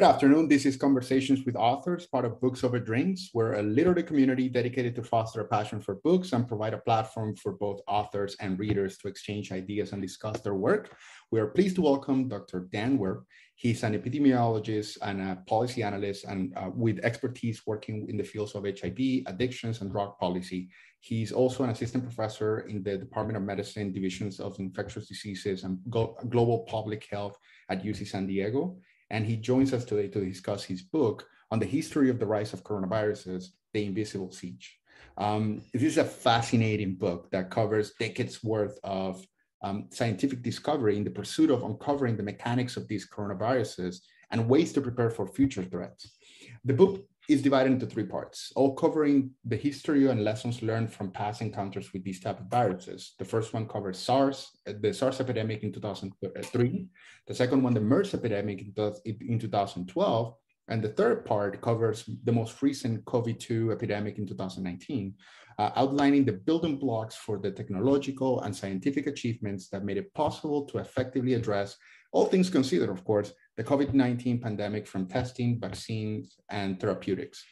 Good afternoon. This is Conversations with Authors, part of Books Over Drinks. We're a literary community dedicated to foster a passion for books and provide a platform for both authors and readers to exchange ideas and discuss their work. We are pleased to welcome Dr. Dan Werb. He's an epidemiologist and a policy analyst and uh, with expertise working in the fields of HIV, addictions, and drug policy. He's also an assistant professor in the Department of Medicine Divisions of Infectious Diseases and Global Public Health at UC San Diego and he joins us today to discuss his book on the history of the rise of coronaviruses, The Invisible Siege. Um, this is a fascinating book that covers decades worth of um, scientific discovery in the pursuit of uncovering the mechanics of these coronaviruses and ways to prepare for future threats. The book is divided into three parts, all covering the history and lessons learned from past encounters with these type of viruses. The first one covers SARS, uh, the SARS epidemic in 2003. The second one, the MERS epidemic in 2012. And the third part covers the most recent COVID-2 epidemic in 2019, uh, outlining the building blocks for the technological and scientific achievements that made it possible to effectively address all things considered, of course, the COVID-19 pandemic from testing, vaccines, and therapeutics.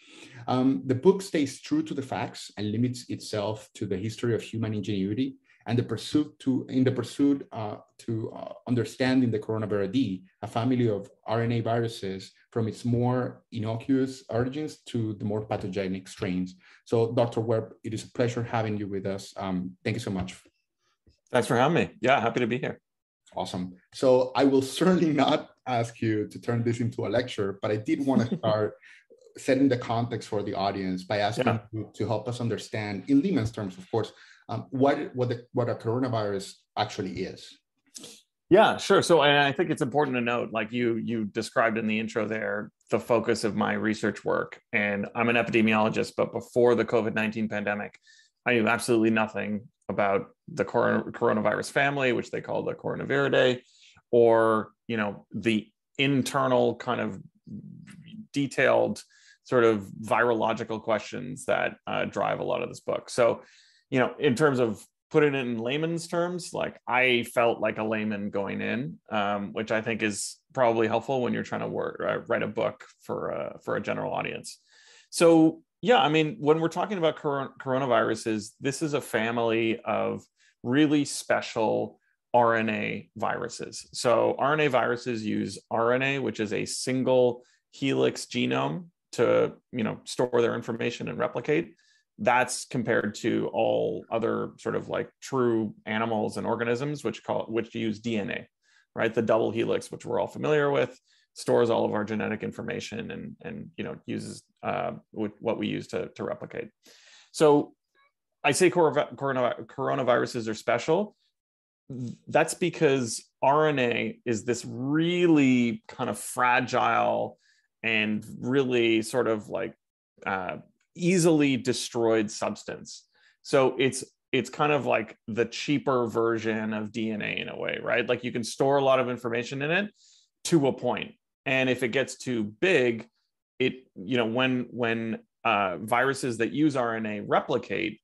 Um, the book stays true to the facts and limits itself to the history of human ingenuity and the pursuit to in the pursuit uh, to uh, understanding the Coronaviridae, a family of RNA viruses from its more innocuous origins to the more pathogenic strains. So, Dr. Werb, it is a pleasure having you with us. Um, thank you so much. Thanks for having me. Yeah, happy to be here. Awesome. So I will certainly not ask you to turn this into a lecture, but I did want to start setting the context for the audience by asking yeah. you to help us understand, in layman's terms, of course, um, what what the, what a coronavirus actually is. Yeah, sure. So I think it's important to note, like you you described in the intro there, the focus of my research work, and I'm an epidemiologist. But before the COVID nineteen pandemic, I knew absolutely nothing about the coronavirus family, which they call the coronaviridae, or you know the internal kind of detailed sort of virological questions that uh, drive a lot of this book. So, you know, in terms of putting it in layman's terms, like I felt like a layman going in, um, which I think is probably helpful when you're trying to work, uh, write a book for a, for a general audience. So yeah, I mean, when we're talking about coronaviruses, this is a family of really special RNA viruses. So, RNA viruses use RNA, which is a single helix genome, to you know store their information and replicate. That's compared to all other sort of like true animals and organisms, which call which use DNA, right? The double helix, which we're all familiar with stores all of our genetic information and, and you know, uses uh, what we use to, to replicate. So I say coronaviruses are special. That's because RNA is this really kind of fragile and really sort of like uh, easily destroyed substance. So it's it's kind of like the cheaper version of DNA in a way, right? Like you can store a lot of information in it to a point and if it gets too big it you know when when uh, viruses that use rna replicate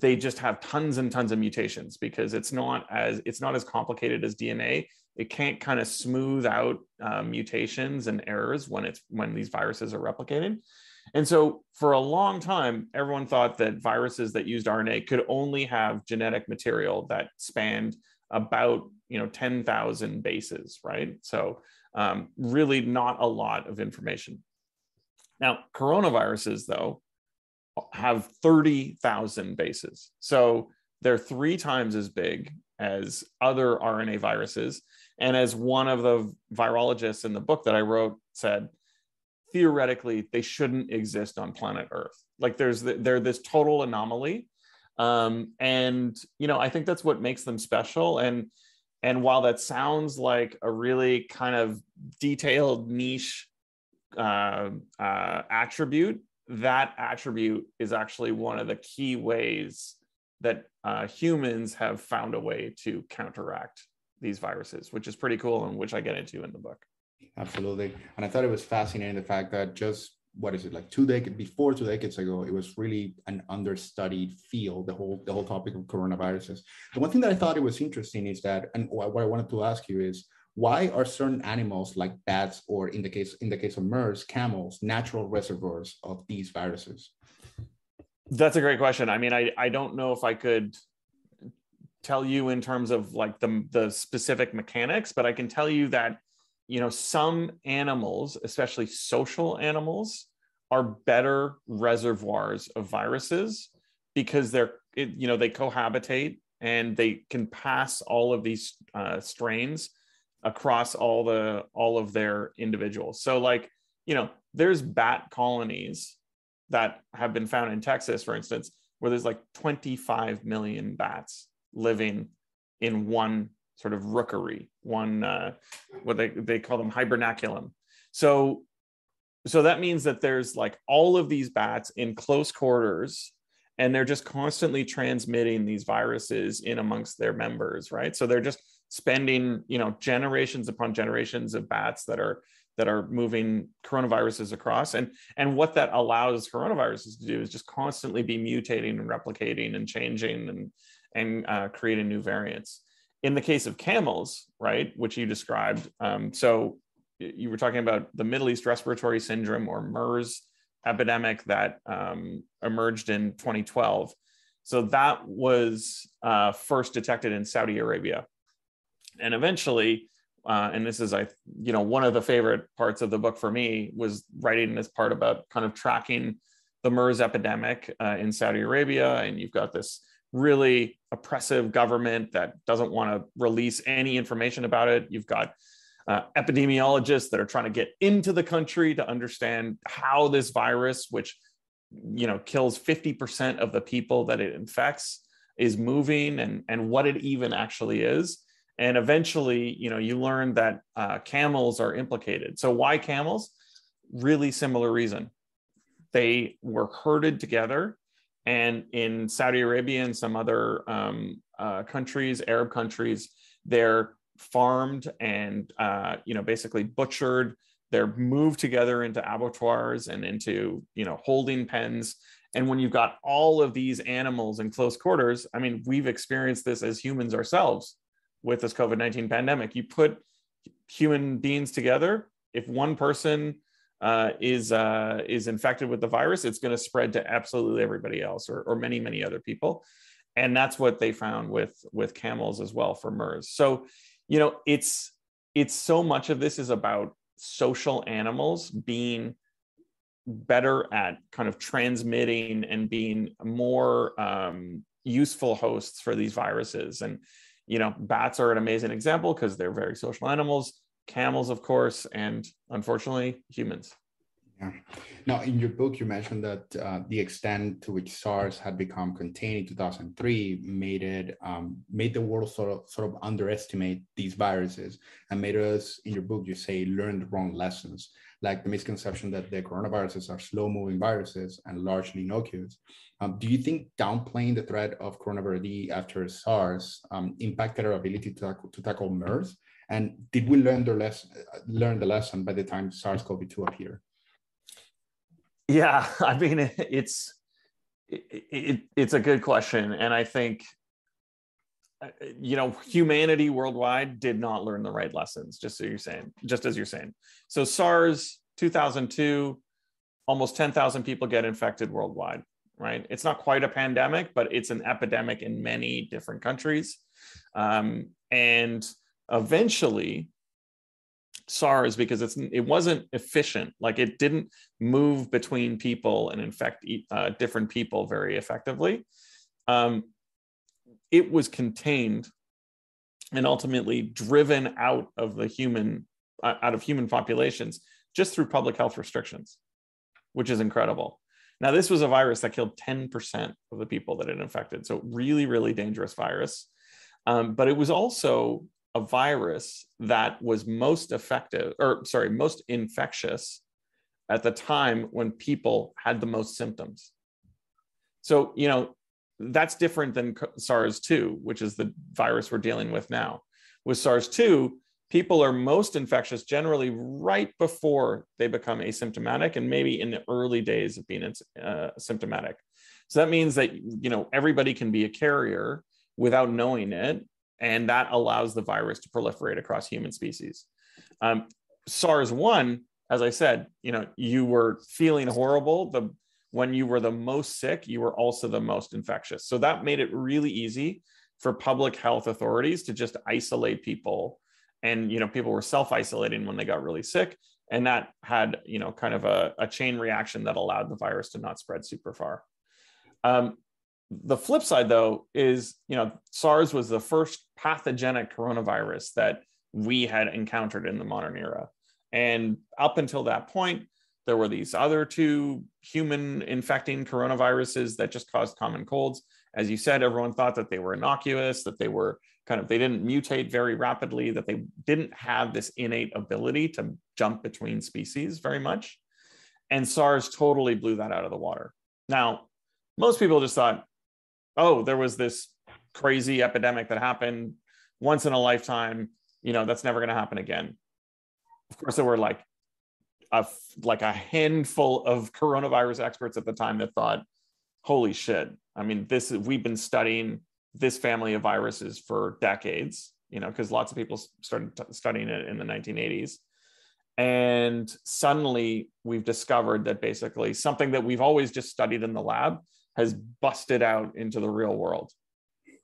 they just have tons and tons of mutations because it's not as it's not as complicated as dna it can't kind of smooth out uh, mutations and errors when it's when these viruses are replicated. And so for a long time everyone thought that viruses that used rna could only have genetic material that spanned about you know 10,000 bases right? So um, really not a lot of information. Now, coronaviruses, though, have 30,000 bases. So they're three times as big as other RNA viruses. And as one of the virologists in the book that I wrote said, theoretically, they shouldn't exist on planet Earth. Like there's they're this total anomaly. Um, and you know, I think that's what makes them special. And and while that sounds like a really kind of detailed niche uh, uh, attribute, that attribute is actually one of the key ways that uh, humans have found a way to counteract these viruses, which is pretty cool and which I get into in the book. Absolutely. And I thought it was fascinating the fact that just what is it like two decades before two decades ago it was really an understudied field the whole the whole topic of coronaviruses the one thing that i thought it was interesting is that and what i wanted to ask you is why are certain animals like bats or in the case in the case of MERS, camels, natural reservoirs of these viruses? That's a great question. I mean, I, I don't know if I could tell you in terms of like the, the specific mechanics, but I can tell you that, you know, some animals, especially social animals, are better reservoirs of viruses because they're, you know, they cohabitate and they can pass all of these uh, strains across all the all of their individuals. So like, you know, there's bat colonies that have been found in Texas, for instance, where there's like 25 million bats living in one sort of rookery, one uh, what they they call them hibernaculum. So so that means that there's like all of these bats in close quarters and they're just constantly transmitting these viruses in amongst their members right so they're just spending you know generations upon generations of bats that are that are moving coronaviruses across. And and what that allows coronaviruses to do is just constantly be mutating and replicating and changing and and uh, creating new variants. In the case of camels right which you described um, so you were talking about the middle east respiratory syndrome or mers epidemic that um, emerged in 2012 so that was uh, first detected in saudi arabia and eventually uh, and this is i you know one of the favorite parts of the book for me was writing this part about kind of tracking the mers epidemic uh, in saudi arabia. And you've got this really oppressive government that doesn't want to release any information about it. You've got uh, epidemiologists that are trying to get into the country to understand how this virus which you know kills 50% of the people that it infects is moving and and what it even actually is and eventually you know you learn that uh, camels are implicated. So why camels? Really similar reason. They were herded together and in saudi arabia and some other um, uh, countries arab countries they're farmed and uh, you know basically butchered. They're moved together into abattoirs and into you know holding pens. And when you've got all of these animals in close quarters i mean we've experienced this as humans ourselves with this COVID 19 pandemic. You put human beings together, if one person uh, is uh, is infected with the virus, it's going to spread to absolutely everybody else or, or many many other people, and that's what they found with with camels as well for MERS. So, you know, it's it's so much of this is about social animals being better at kind of transmitting and being more um, useful hosts for these viruses and you know, bats are an amazing example because they're very social animals, camels, of course, and unfortunately, humans. Now, in your book, you mentioned that uh, the extent to which SARS had become contained in 2003 made it um, made the world sort of sort of underestimate these viruses and made us, in your book, you say, learn the wrong lessons, like the misconception that the coronaviruses are slow-moving viruses and largely innocuous. Um, do you think downplaying the threat of Coronaviridae after SARS um, impacted our ability to tackle, to tackle MERS? And did we learn the lesson learn the lesson by the time SARS-CoV-2 appeared? Yeah, I mean it's it, it, it's a good question, and I think uh, you know humanity worldwide did not learn the right lessons. Just so you're saying, just as you're saying. So SARS 2002, almost 10,000 people get infected worldwide. Right, it's not quite a pandemic, but it's an epidemic in many different countries, um, and eventually SARS because it's it wasn't efficient. Like it didn't move between people and infect uh, different people very effectively. Um, it was contained and ultimately driven out of the human uh, out of human populations just through public health restrictions, which is incredible. Now, this was a virus that killed 10% of the people that it infected. So, really, really dangerous virus. Um, but it was also a virus that was most effective, or sorry, most infectious at the time when people had the most symptoms. So, you know, that's different than SARS 2, which is the virus we're dealing with now. With SARS 2, people are most infectious generally right before they become asymptomatic and maybe in the early days of being uh, symptomatic. So that means that, you know, everybody can be a carrier without knowing it and that allows the virus to proliferate across human species. Um, SARS-1, as I said, you know, you were feeling horrible. The when you were the most sick, you were also the most infectious. So that made it really easy for public health authorities to just isolate people. And you know, people were self-isolating when they got really sick. And that had, you know, kind of a, a chain reaction that allowed the virus to not spread super far. Um, the flip side, though, is you know SARS was the first pathogenic coronavirus that we had encountered in the modern era, and up until that point, there were these other two human infecting coronaviruses that just caused common colds. As you said, everyone thought that they were innocuous, that they were kind of they didn't mutate very rapidly, that they didn't have this innate ability to jump between species very much. And SARS totally blew that out of the water. Now, most people just thought, oh, there was this crazy epidemic that happened once in a lifetime. You know, that's never going to happen again. Of course, there were like a like a handful of coronavirus experts at the time that thought, holy shit. I mean, this is, we've been studying this family of viruses for decades, you know, because lots of people started t- studying it in the 1980s. And suddenly we've discovered that basically something that we've always just studied in the lab has busted out into the real world.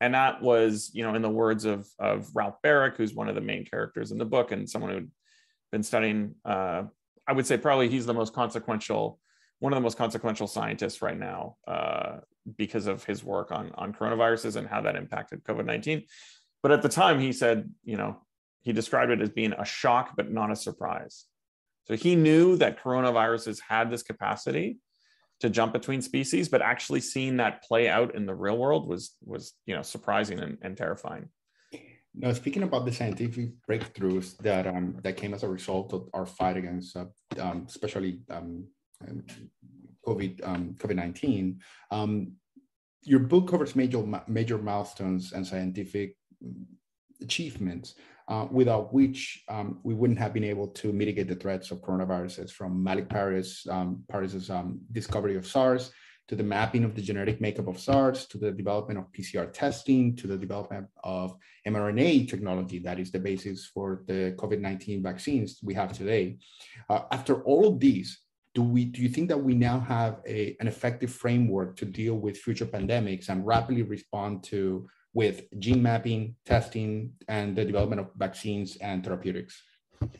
And that was, you know, in the words of, of Ralph Baric, who's one of the main characters in the book and someone who'd been studying, uh, I would say probably he's the most consequential, one of the most consequential scientists right now uh, because of his work on, on coronaviruses and how that impacted COVID 19. But at the time, he said, you know, he described it as being a shock, but not a surprise. So he knew that coronaviruses had this capacity to jump between species, but actually seeing that play out in the real world was was you know surprising and, and terrifying. Now, speaking about the scientific breakthroughs that um, that came as a result of our fight against, uh, um, especially um, COVID um, COVID nineteen, um, your book covers major major milestones and scientific achievements uh, without which um, we wouldn't have been able to mitigate the threats of coronaviruses from Malik Peiris, um, Peiris's um, discovery of SARS to the mapping of the genetic makeup of SARS, to the development of PCR testing, to the development of mRNA technology that is the basis for the COVID-19 vaccines we have today. Uh, after all of these, do we do you think that we now have a, an effective framework to deal with future pandemics and rapidly respond to with gene mapping, testing, and the development of vaccines and therapeutics?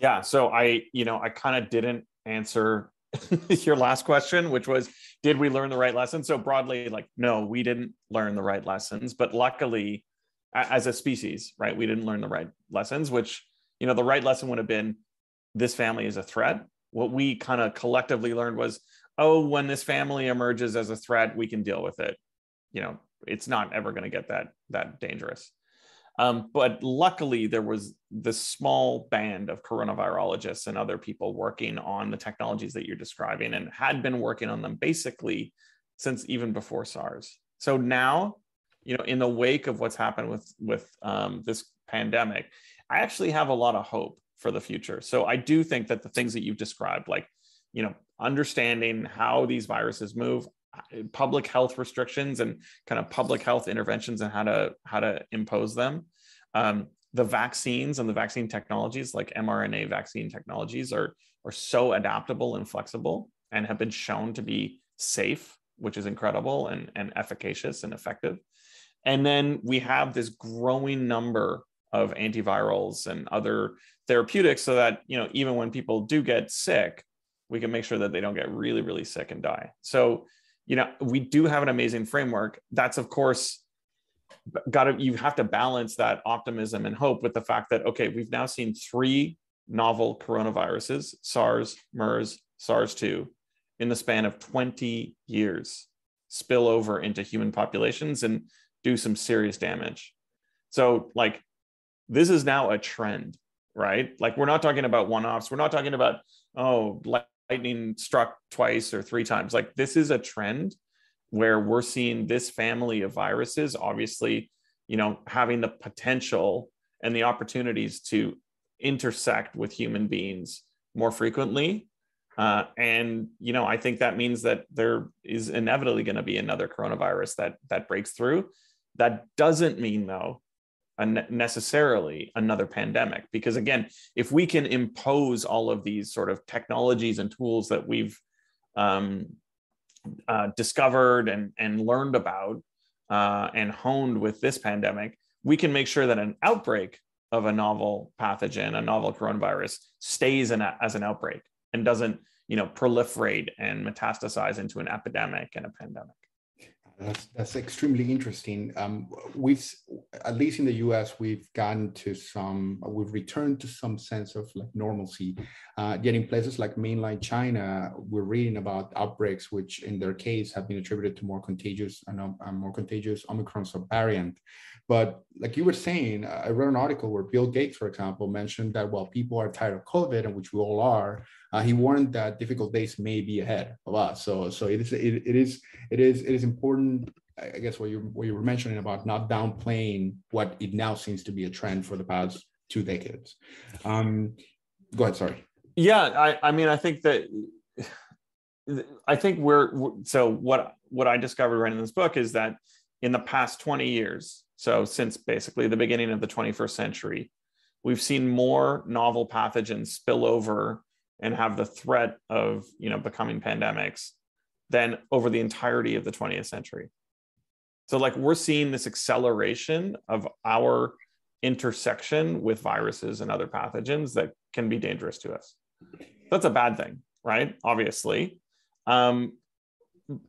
Yeah. So I, you know, I kind of didn't answer your last question, which was, did we learn the right lessons? So broadly, like, no, we didn't learn the right lessons, but luckily, as a species, right, we didn't learn the right lessons, which, you know, the right lesson would have been this family is a threat. What we kind of collectively learned was, oh, when this family emerges as a threat, we can deal with it. You know, it's not ever going to get that that dangerous. Um, but luckily, there was this small band of coronavirologists and other people working on the technologies that you're describing and had been working on them basically since even before SARS. So now, you know, in the wake of what's happened with with um, this pandemic, I actually have a lot of hope for the future. So I do think that the things that you've described, like you know, understanding how these viruses move, public health restrictions and kind of public health interventions and how to how to impose them. Um, the vaccines and the vaccine technologies, like mRNA vaccine technologies, are are so adaptable and flexible and have been shown to be safe, which is incredible and, and efficacious and effective. And then we have this growing number of antivirals and other therapeutics so that you know even when people do get sick we can make sure that they don't get really really sick and die so you know we do have an amazing framework. That's of course got to you have to balance that optimism and hope with the fact that okay we've now seen three novel coronaviruses SARS MERS SARS2 in the span of 20 years spill over into human populations and do some serious damage. So like this is now a trend right? Like we're not talking about one-offs. We're not talking about oh lightning struck twice or three times. Like this is a trend where we're seeing this family of viruses, obviously, you know, having the potential and the opportunities to intersect with human beings more frequently. Uh, and you know, I think that means that there is inevitably going to be another coronavirus that that breaks through. That doesn't mean though necessarily another pandemic. Because again if we can impose all of these sort of technologies and tools that we've um, uh, discovered and, and learned about uh, and honed with this pandemic we can make sure that an outbreak of a novel pathogen a novel coronavirus stays in a, as an outbreak and doesn't you know proliferate and metastasize into an epidemic and a pandemic that's that's extremely interesting. Um, we've at least in the U.S. we've gotten to some we've returned to some sense of like normalcy. Uh, yet in places like mainland China, we're reading about outbreaks which, in their case, have been attributed to more contagious and uh, more contagious Omicron subvariant. But like you were saying, I read an article where Bill Gates, for example, mentioned that while people are tired of COVID, and which we all are, uh, he warned that difficult days may be ahead of us. So, so it is, it, it is, it is, it is important. I guess what you what you were mentioning about not downplaying what it now seems to be a trend for the past two decades. Um, go ahead. Sorry. Yeah, I, I mean, I think that I think we're so what what I discovered right in this book is that in the past 20 years, so since basically the beginning of the 21st century, we've seen more novel pathogens spill over and have the threat of you know becoming pandemics than over the entirety of the 20th century. So like we're seeing this acceleration of our intersection with viruses and other pathogens that can be dangerous to us. That's a bad thing, right? Obviously. Um,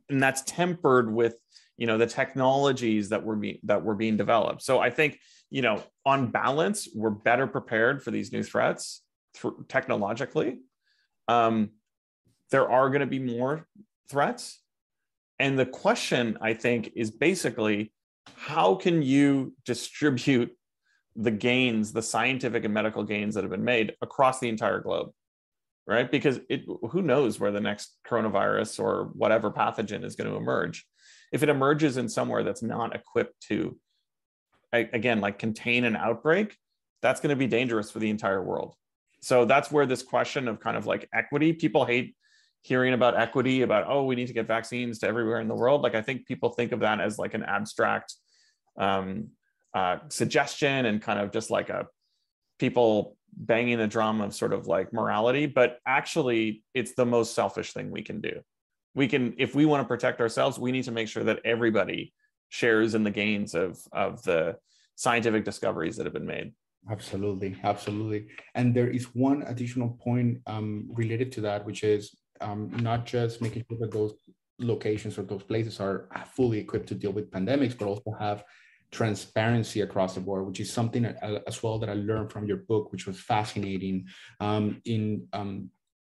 and that's tempered with you know the technologies that were being that were being developed. So i think you know on balance we're better prepared for these new threats th- technologically. Um, there are going to be more threats. And the question i think is basically how can you distribute the gains the scientific and medical gains that have been made across the entire globe right? Because it who knows where the next coronavirus or whatever pathogen is going to emerge if it emerges in somewhere that's not equipped to again like contain an outbreak that's going to be dangerous for the entire world. So that's where this question of kind of like equity people hate hearing about equity about oh we need to get vaccines to everywhere in the world. Like i think people think of that as like an abstract um, uh, suggestion and kind of just like a people banging the drum of sort of like morality but actually it's the most selfish thing we can do we can if we want to protect ourselves we need to make sure that everybody shares in the gains of of the scientific discoveries that have been made absolutely absolutely and there is one additional point um, related to that which is um, not just making sure that those locations or those places are fully equipped to deal with pandemics but also have transparency across the board, which is something as well that I learned from your book, which was fascinating. Um, in um,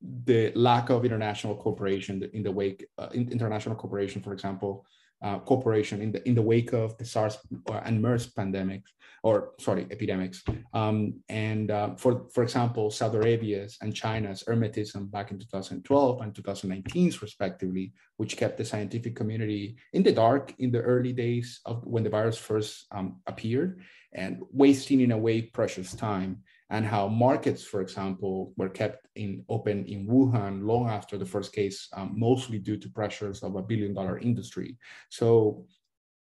the lack of international cooperation in the wake, uh, international cooperation, for example, uh, cooperation in the in the wake of the SARS and MERS pandemics, or sorry, epidemics. Um, and uh, for for example, Saudi Arabia's and China's hermetism back in 2012 and 2019, respectively, which kept the scientific community in the dark in the early days of when the virus first um, appeared, and wasting in a way precious time and how markets, for example, were kept in open in Wuhan long after the first case, um, mostly due to pressures of a billion dollar industry. So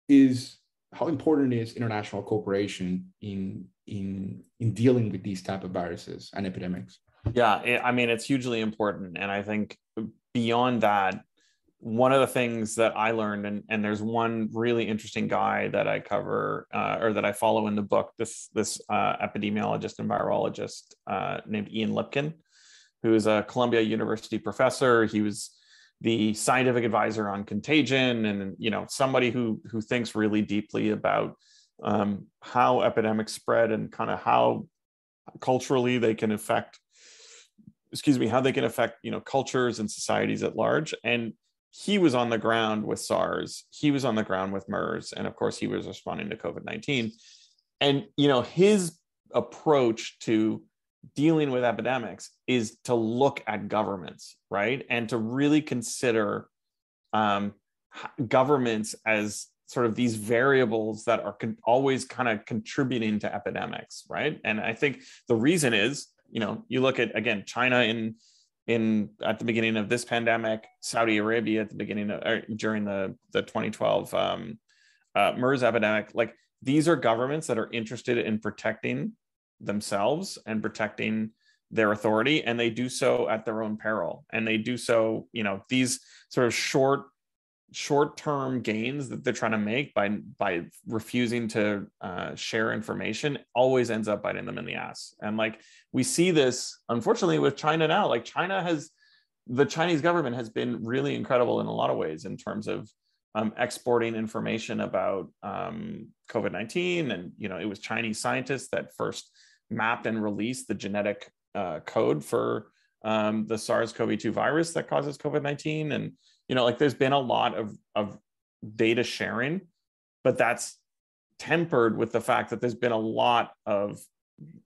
is how important is international cooperation in in in dealing with these type of viruses and epidemics? Yeah, I mean it's hugely important, and I think beyond that, one of the things that I learned, and, and there's one really interesting guy that I cover uh, or that I follow in the book, this this uh, epidemiologist and virologist uh, named Ian Lipkin, who is a Columbia University professor. He was the scientific advisor on contagion, and you know somebody who who thinks really deeply about um, how epidemics spread and kind of how culturally they can affect excuse me how they can affect you know cultures and societies at large and he was on the ground with SARS, he was on the ground with MERS, and of course, he was responding to COVID 19. And, you know, his approach to dealing with epidemics is to look at governments, right? And to really consider um, governments as sort of these variables that are con- always kind of contributing to epidemics, right? And I think the reason is, you know, you look at, again, China in in at the beginning of this pandemic, Saudi Arabia at the beginning of during the the 2012 um, uh, MERS epidemic, like these are governments that are interested in protecting themselves and protecting their authority and they do so at their own peril. And they do so you know these sort of short short-term gains that they're trying to make by by refusing to uh, share information always ends up biting them in the ass. And like we see this unfortunately with china now. Like china has the chinese government has been really incredible in a lot of ways in terms of um, exporting information about um, covid-19 and you know it was chinese scientists that first mapped and released the genetic uh, code for um, the SARS-CoV-2 virus that causes COVID-19, and you know, like there's been a lot of of data sharing, but that's tempered with the fact that there's been a lot of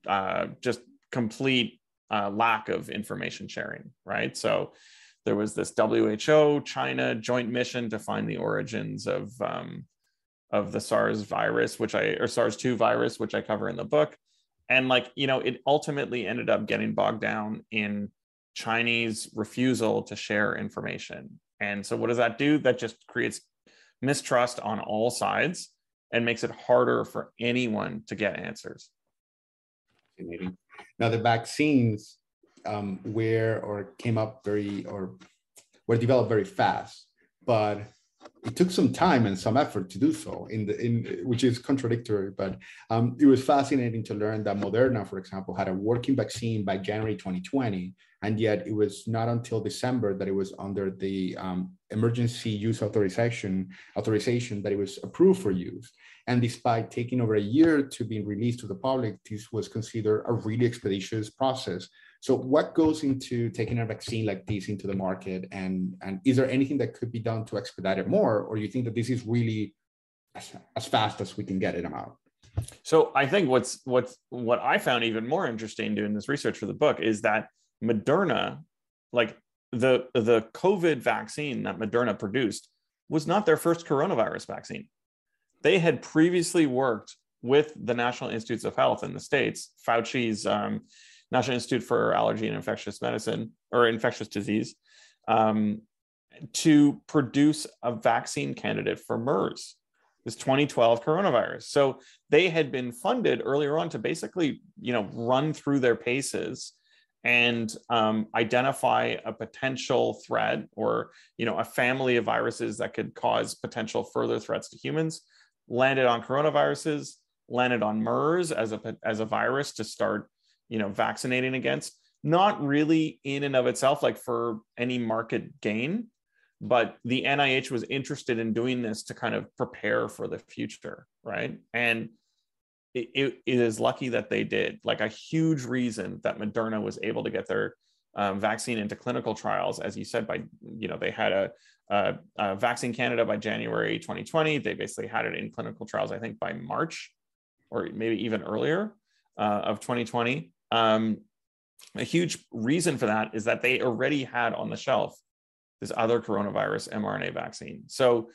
uh, just complete uh, lack of information sharing, right? So there was this WHO China joint mission to find the origins of um, of the SARS virus, which I or SARS-2 virus, which I cover in the book and like you know it ultimately ended up getting bogged down in chinese refusal to share information and so what does that do? That just creates mistrust on all sides and makes it harder for anyone to get answers. Now the vaccines um, were or came up very or were developed very fast but it took some time and some effort to do so in the in which is contradictory but um, it was fascinating to learn that moderna for example had a working vaccine by january 2020 and yet it was not until december that it was under the um, emergency use authorization authorization that it was approved for use. And despite taking over a year to be released to the public this was considered a really expeditious process so what goes into taking a vaccine like this into the market? And, and is there anything that could be done to expedite it more? Or you think that this is really as, as fast as we can get it out? So I think what's what's what I found even more interesting doing this research for the book is that Moderna, like the the COVID vaccine that Moderna produced, was not their first coronavirus vaccine. They had previously worked with the National Institutes of Health in the states, Fauci's um, National Institute for Allergy and Infectious Medicine or Infectious Disease um, to produce a vaccine candidate for MERS, this 2012 coronavirus. So they had been funded earlier on to basically, you know, run through their paces and um, identify a potential threat or you know a family of viruses that could cause potential further threats to humans landed on coronaviruses landed on mers as a as a virus to start you know vaccinating against not really in and of itself like for any market gain but the nih was interested in doing this to kind of prepare for the future right? And it, it, is lucky that they did like a huge reason that moderna was able to get their um, vaccine into clinical trials. As you said by you know they had a, a, a vaccine canada by january 2020 they basically had it in clinical trials i think by march or maybe even earlier uh, of 2020 um, a huge reason for that is that they already had on the shelf this other coronavirus mRNA vaccine. So,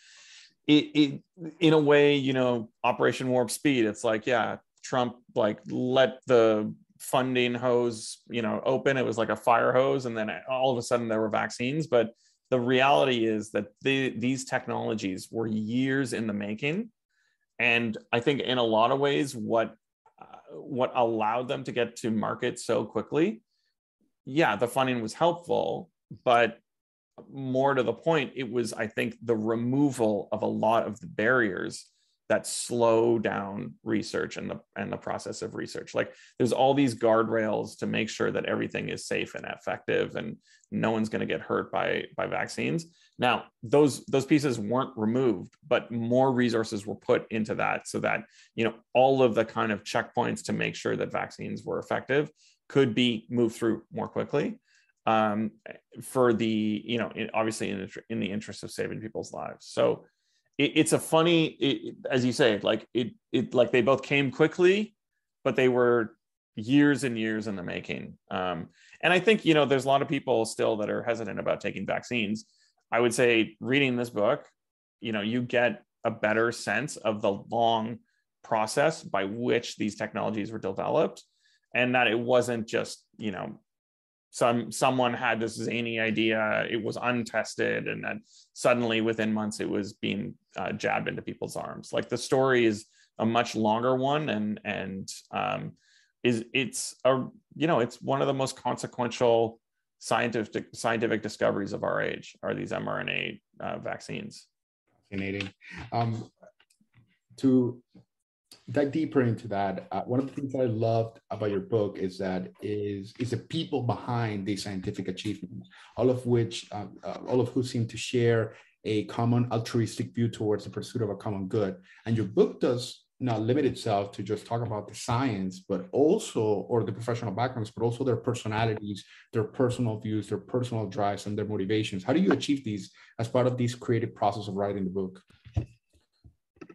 it, it in a way, you know, Operation Warp Speed. It's like, yeah, Trump like let the funding hose, you know, open. It was like a fire hose, and then all of a sudden there were vaccines. But the reality is that the, these technologies were years in the making, and I think in a lot of ways, what what allowed them to get to market so quickly. Yeah the funding was helpful but more to the point it was i think the removal of a lot of the barriers that slow down research and the and the process of research. Like there's all these guardrails to make sure that everything is safe and effective and no one's going to get hurt by by vaccines now those those pieces weren't removed but more resources were put into that so that you know all of the kind of checkpoints to make sure that vaccines were effective could be moved through more quickly um, for the you know obviously in, in the interest of saving people's lives. So it, it's a funny it, as you say like it it like they both came quickly but they were years and years in the making. Um, and i think you know there's a lot of people still that are hesitant about taking vaccines i would say reading this book you know you get a better sense of the long process by which these technologies were developed and that it wasn't just you know some someone had this zany idea it was untested and then suddenly within months it was being uh, jabbed into people's arms. Like the story is a much longer one and and um, is it's a you know it's one of the most consequential scientific scientific discoveries of our age are these mRNA uh, vaccines. Fascinating. Um, to dive deeper into that, uh, one of the things that I loved about your book is that is is the people behind these scientific achievements, all of which uh, uh, all of who seem to share a common altruistic view towards the pursuit of a common good. And your book does not limit itself to just talk about the science, but also, or the professional backgrounds, but also their personalities, their personal views, their personal drives, and their motivations. How do you achieve these as part of this creative process of writing the book?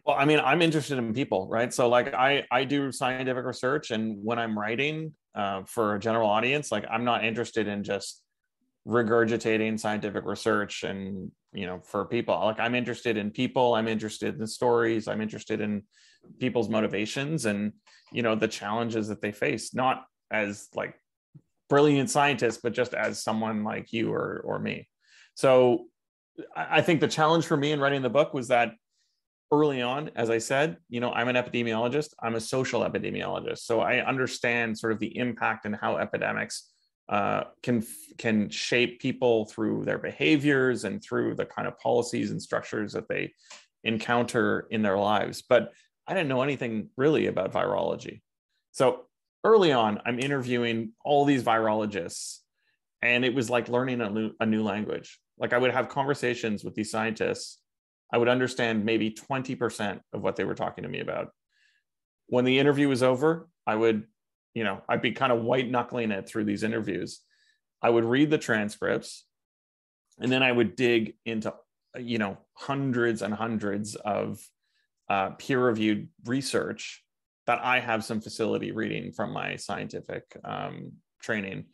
Well, I mean, I'm interested in people, right? So, like, I I do scientific research, and when I'm writing uh, for a general audience, like, I'm not interested in just regurgitating scientific research and you know for people like i'm interested in people i'm interested in stories i'm interested in people's motivations and you know the challenges that they face not as like brilliant scientists but just as someone like you or or me so i think the challenge for me in writing the book was that early on as i said you know i'm an epidemiologist i'm a social epidemiologist so i understand sort of the impact and how epidemics uh, can can shape people through their behaviors and through the kind of policies and structures that they encounter in their lives. But I didn't know anything really about virology. So early on, I'm interviewing all these virologists, and it was like learning a new, a new language. Like I would have conversations with these scientists. I would understand maybe 20% of what they were talking to me about. When the interview was over, I would you know, I'd be kind of white knuckling it through these interviews. I would read the transcripts and then I would dig into, you know, hundreds and hundreds of uh, peer reviewed research that I have some facility reading from my scientific um, training.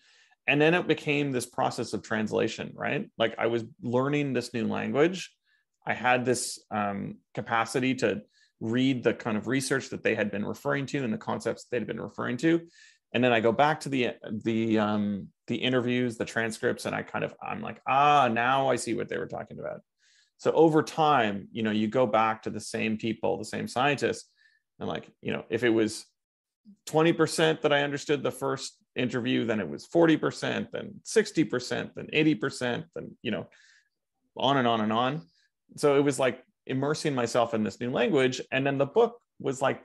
And then it became this process of translation, right? Like I was learning this new language. I had this um, capacity to read the kind of research that they had been referring to and the concepts they'd been referring to and then i go back to the the um the interviews the transcripts and i kind of i'm like ah now i see what they were talking about so over time you know you go back to the same people the same scientists and like you know if it was 20% that i understood the first interview then it was 40% then 60% then 80% then you know on and on and on. So it was like immersing myself in this new language and then the book was like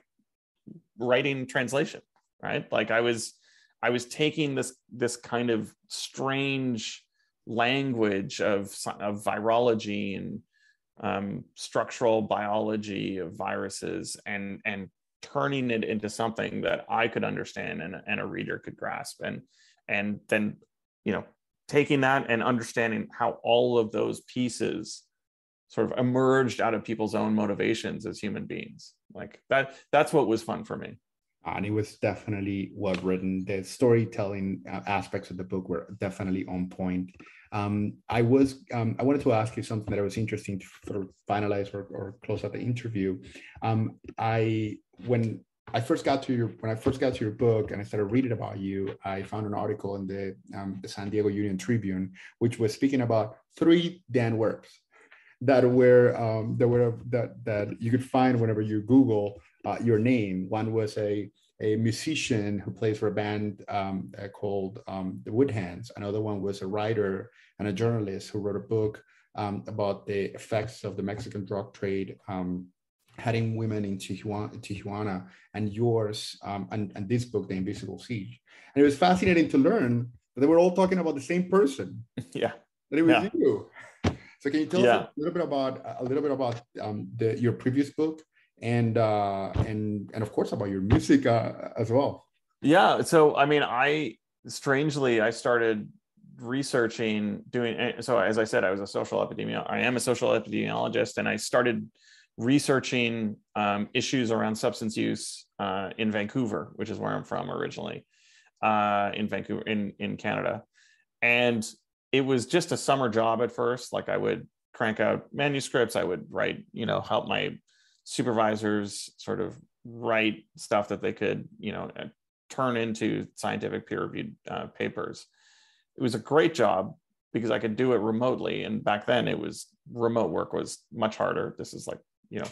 writing translation right? Like i was i was taking this this kind of strange language of of virology and um, structural biology of viruses and and turning it into something that I could understand and, and a reader could grasp. And and then you know taking that and understanding how all of those pieces sort of emerged out of people's own motivations as human beings. Like that that's what was fun for me and it was definitely well written. The storytelling uh, aspects of the book were definitely on point. Um, i was um, i wanted to ask you something that was interesting to sort of finalize or, or close out the interview. Um, i when I first got to your when I first got to your book and I started reading about you, I found an article in the, um, the San Diego Union Tribune, which was speaking about three Dan Werbs that were um, that were that that you could find whenever you Google uh, your name. One was a a musician who plays for a band um, uh, called um, the Woodhands. Another one was a writer and a journalist who wrote a book um, about the effects of the Mexican drug trade, um, heading women into Tijuana, Tijuana and yours, um, and, and this book, The Invisible Siege. And it was fascinating to learn that they were all talking about the same person. Yeah. That it was yeah. you. So can you tell yeah. us a little bit about a little bit about um, the, your previous book and uh, and and of course about your music uh, as well? Yeah. So I mean, I strangely I started researching doing eh, so as I said, I was a social epidemiologist. I am a social epidemiologist, and I started researching um, issues around substance use uh, in Vancouver, which is where I'm from originally, uh, in Vancouver, in in Canada, and it was just a summer job at first. Like I would crank out manuscripts, I would write, you know, help my supervisors sort of write stuff that they could, you know, uh, turn into scientific peer reviewed uh, papers. It was a great job because I could do it remotely. And back then it was remote work was much harder. This is like, you know,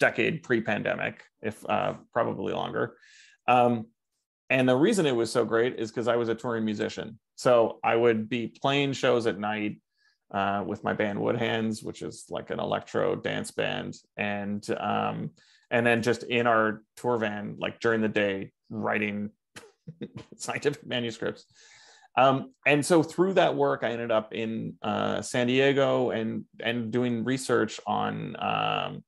decade pre-pandemic, if uh, probably longer. Um, and the reason it was so great is because I was a touring musician. So I would be playing shows at night uh, with my band Woodhands, which is like an electro dance band, and um, and then just in our tour van, like during the day, writing scientific manuscripts. Um, and so through that work, I ended up in uh, San Diego and and doing research on um,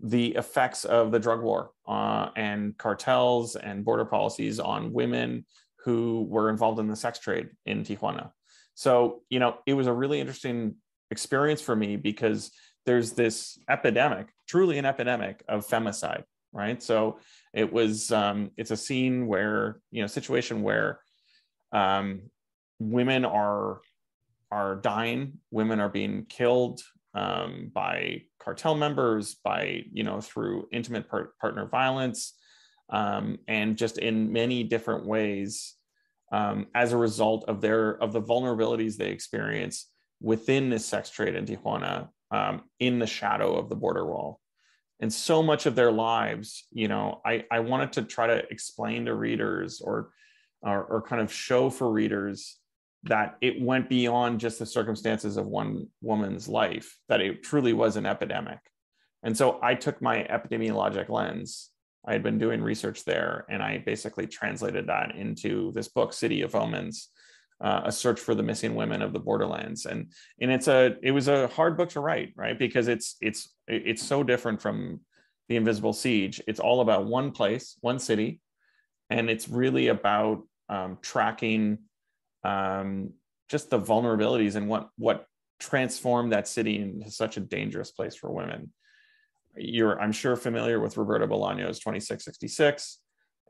the effects of the drug war uh, and cartels and border policies on women who were involved in the sex trade in Tijuana. So, you know, it was a really interesting experience for me because there's this epidemic, truly an epidemic of femicide, right? So it was, um, it's a scene where, you know, situation where um, women are are dying, women are being killed um, by cartel members, by you know through intimate par- partner violence, um, and just in many different ways um, as a result of their of the vulnerabilities they experience within this sex trade in Tijuana, um, in the shadow of the border wall. And so much of their lives, you know, I, I wanted to try to explain to readers or, or, or kind of show for readers that it went beyond just the circumstances of one woman's life, that it truly was an epidemic. And so I took my epidemiologic lens. I had been doing research there, and I basically translated that into this book, City of Omens, uh, a search for the missing women of the borderlands. And and it's a it was a hard book to write, right? Because it's it's it's so different from the Invisible Siege. It's all about one place, one city, and it's really about um, tracking um, just the vulnerabilities and what what transformed that city into such a dangerous place for women. You're, I'm sure, familiar with Roberto Bolaño's 2666,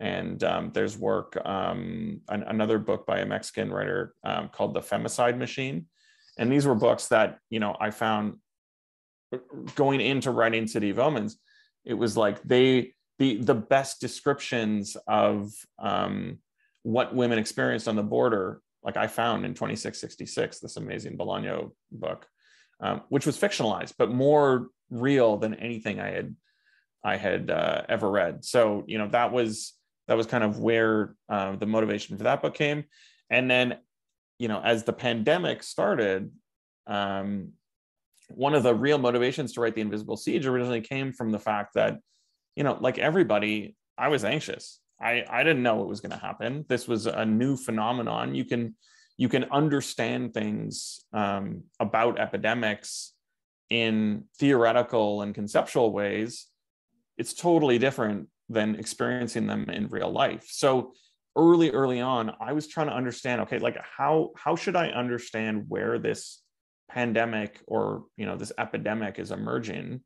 and um, there's work, um, an, another book by a Mexican writer um, called The Femicide Machine, and these were books that you know I found going into writing City of Omens. It was like they the the best descriptions of um, what women experienced on the border like I found in 2666, this amazing Bolaño book, um, which was fictionalized, but more real than anything I had I had uh, ever read. So you know that was that was kind of where uh, the motivation for that book came, and then you know as the pandemic started, um, one of the real motivations to write the Invisible Siege originally came from the fact that you know like everybody, I was anxious. I, I didn't know what was going to happen. This was a new phenomenon. You can you can understand things um, about epidemics in theoretical and conceptual ways. It's totally different than experiencing them in real life. So early early on, I was trying to understand. Okay, like how how should I understand where this pandemic or you know this epidemic is emerging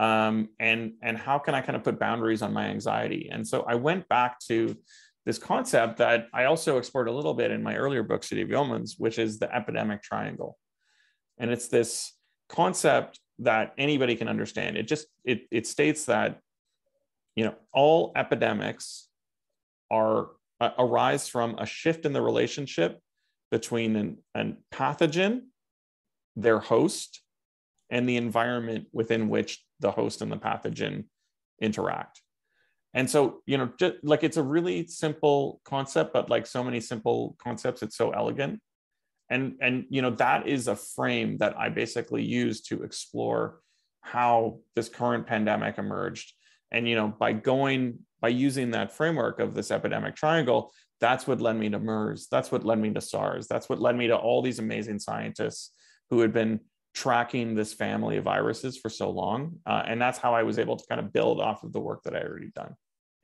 um, and and how can I kind of put boundaries on my anxiety? And so I went back to this concept that I also explored a little bit in my earlier book, City of Omens, which is the epidemic triangle, and it's this concept that anybody can understand. It just it it states that you know all epidemics are uh, arise from a shift in the relationship between an, an pathogen, their host, and the environment within which the host and the pathogen interact. And so, you know, just like it's a really simple concept, but like so many simple concepts, it's so elegant. And and you know, that is a frame that I basically use to explore how this current pandemic emerged. And you know, by going by using that framework of this epidemic triangle, that's what led me to MERS. That's what led me to SARS. That's what led me to all these amazing scientists who had been tracking this family of viruses for so long. Uh, and that's how I was able to kind of build off of the work that I already done.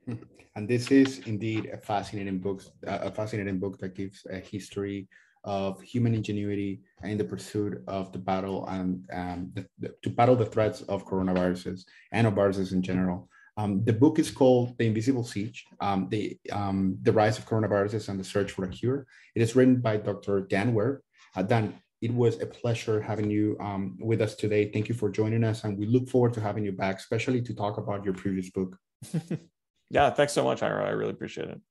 And this is indeed a fascinating book, a fascinating book that gives a history of human ingenuity in the pursuit of the battle and um, the, the, to battle the threats of coronaviruses and of viruses in general. Um, the book is called The Invisible Siege, um, the, um, the Rise of Coronaviruses and the Search for a Cure. It is written by Dr. Dan Werb. Uh, Dan, it was a pleasure having you um, with us today. Thank you for joining us, and we look forward to having you back, especially to talk about your previous book. yeah, thanks so much, Ira. I really appreciate it.